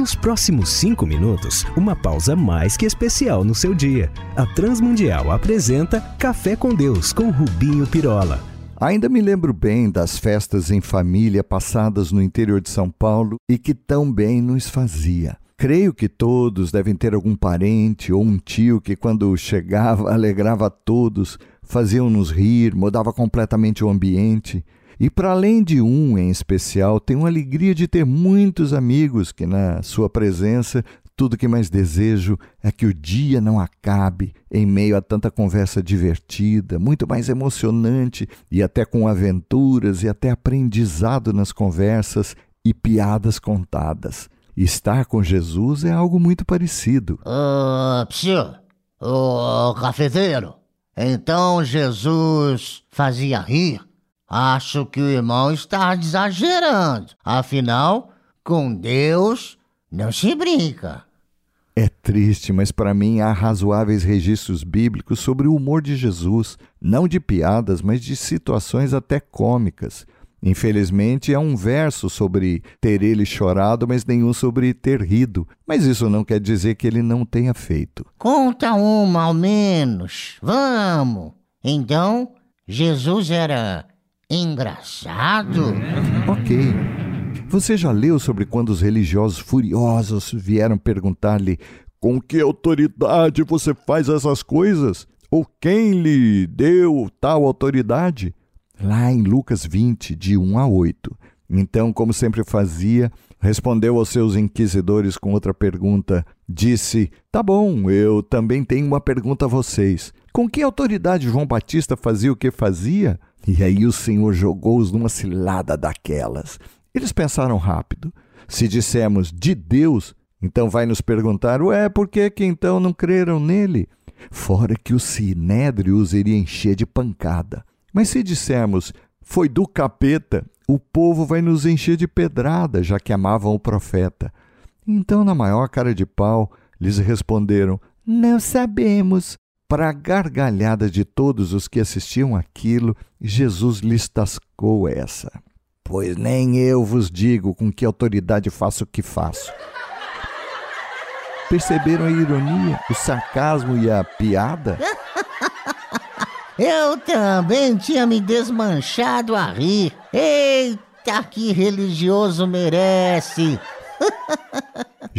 Nos próximos cinco minutos, uma pausa mais que especial no seu dia. A Transmundial apresenta Café com Deus com Rubinho Pirola. Ainda me lembro bem das festas em família passadas no interior de São Paulo e que tão bem nos fazia. Creio que todos devem ter algum parente ou um tio que, quando chegava, alegrava a todos, fazia-nos rir, mudava completamente o ambiente. E para além de um em especial, tenho a alegria de ter muitos amigos que, na sua presença, tudo que mais desejo é que o dia não acabe em meio a tanta conversa divertida, muito mais emocionante e até com aventuras e até aprendizado nas conversas e piadas contadas. Estar com Jesus é algo muito parecido. Ô, uh, psiu, ô, cafeteiro, então Jesus fazia rir? Acho que o irmão está exagerando. Afinal, com Deus não se brinca. É triste, mas para mim há razoáveis registros bíblicos sobre o humor de Jesus, não de piadas, mas de situações até cômicas. Infelizmente, há um verso sobre ter ele chorado, mas nenhum sobre ter rido. Mas isso não quer dizer que ele não tenha feito. Conta uma ao menos. Vamos. Então, Jesus era Engraçado? Ok. Você já leu sobre quando os religiosos furiosos vieram perguntar-lhe com que autoridade você faz essas coisas? Ou quem lhe deu tal autoridade? Lá em Lucas 20, de 1 a 8. Então, como sempre fazia, respondeu aos seus inquisidores com outra pergunta. Disse: Tá bom, eu também tenho uma pergunta a vocês. Com que autoridade João Batista fazia o que fazia? E aí o Senhor jogou-os numa cilada daquelas. Eles pensaram rápido. Se dissermos de Deus, então vai nos perguntar: ué, por que, que então não creram nele? Fora que o sinédrio os iria encher de pancada. Mas se dissermos foi do capeta, o povo vai nos encher de pedrada, já que amavam o profeta. Então, na maior cara de pau, lhes responderam: Não sabemos. Para a gargalhada de todos os que assistiam aquilo, Jesus lhes tascou essa. Pois nem eu vos digo com que autoridade faço o que faço. Perceberam a ironia, o sarcasmo e a piada? Eu também tinha me desmanchado a rir. Eita, que religioso merece!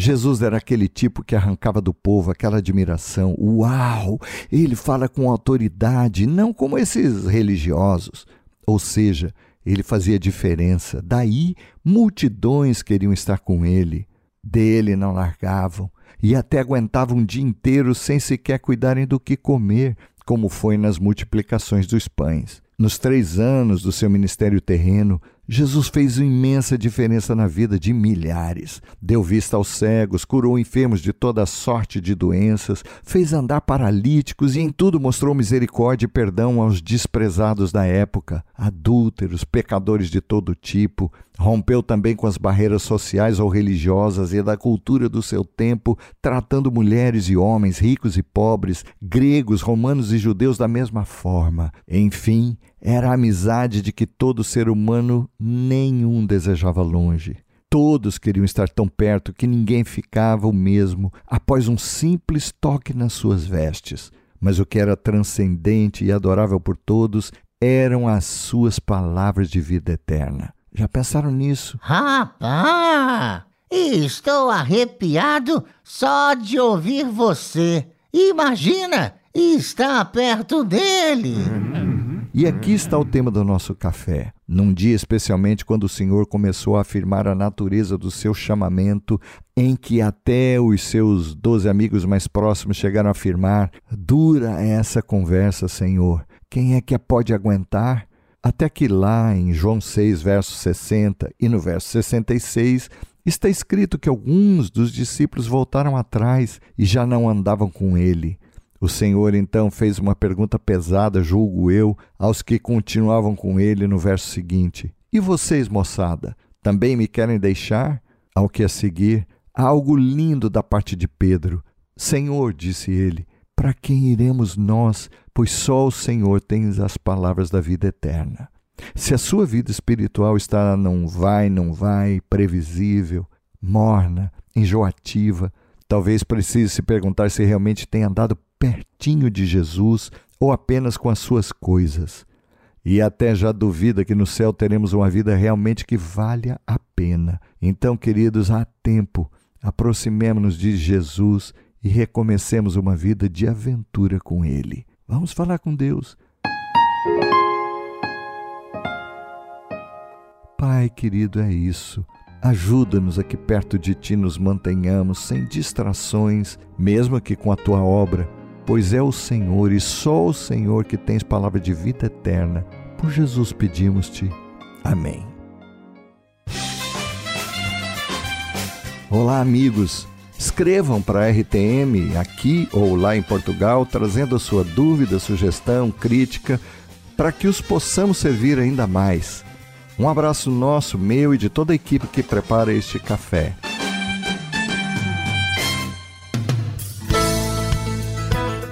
Jesus era aquele tipo que arrancava do povo aquela admiração. Uau! Ele fala com autoridade, não como esses religiosos. Ou seja, ele fazia diferença. Daí, multidões queriam estar com ele. Dele não largavam e até aguentavam um dia inteiro sem sequer cuidarem do que comer, como foi nas multiplicações dos pães. Nos três anos do seu ministério terreno, Jesus fez uma imensa diferença na vida de milhares. Deu vista aos cegos, curou enfermos de toda sorte de doenças, fez andar paralíticos e em tudo mostrou misericórdia e perdão aos desprezados da época, adúlteros, pecadores de todo tipo. Rompeu também com as barreiras sociais ou religiosas e da cultura do seu tempo, tratando mulheres e homens, ricos e pobres, gregos, romanos e judeus da mesma forma. Enfim, era a amizade de que todo ser humano nenhum desejava longe. Todos queriam estar tão perto que ninguém ficava o mesmo após um simples toque nas suas vestes. Mas o que era transcendente e adorável por todos eram as suas palavras de vida eterna. Já pensaram nisso? Rapaz, estou arrepiado só de ouvir você. Imagina estar perto dele. E aqui está o tema do nosso café. Num dia especialmente quando o Senhor começou a afirmar a natureza do seu chamamento, em que até os seus doze amigos mais próximos chegaram a afirmar: Dura essa conversa, Senhor. Quem é que a pode aguentar? Até que lá em João 6, verso 60 e no verso 66, está escrito que alguns dos discípulos voltaram atrás e já não andavam com ele. O Senhor então fez uma pergunta pesada, julgo eu, aos que continuavam com ele no verso seguinte: E vocês, moçada, também me querem deixar? Ao que a seguir, há algo lindo da parte de Pedro. Senhor, disse ele, para quem iremos nós? Pois só o Senhor tem as palavras da vida eterna. Se a sua vida espiritual está não vai, não vai, previsível, morna, enjoativa. Talvez precise se perguntar se realmente tem andado pertinho de Jesus ou apenas com as suas coisas. E até já duvida que no céu teremos uma vida realmente que valha a pena. Então, queridos, há tempo. Aproximemo-nos de Jesus e recomecemos uma vida de aventura com Ele. Vamos falar com Deus. Pai querido, é isso. Ajuda-nos a que perto de Ti nos mantenhamos sem distrações, mesmo que com a Tua obra, pois é o Senhor e só o Senhor que tens palavra de vida eterna. Por Jesus pedimos-te. Amém. Olá, amigos. Escrevam para a RTM aqui ou lá em Portugal, trazendo a sua dúvida, sugestão, crítica, para que os possamos servir ainda mais. Um abraço nosso, meu e de toda a equipe que prepara este café.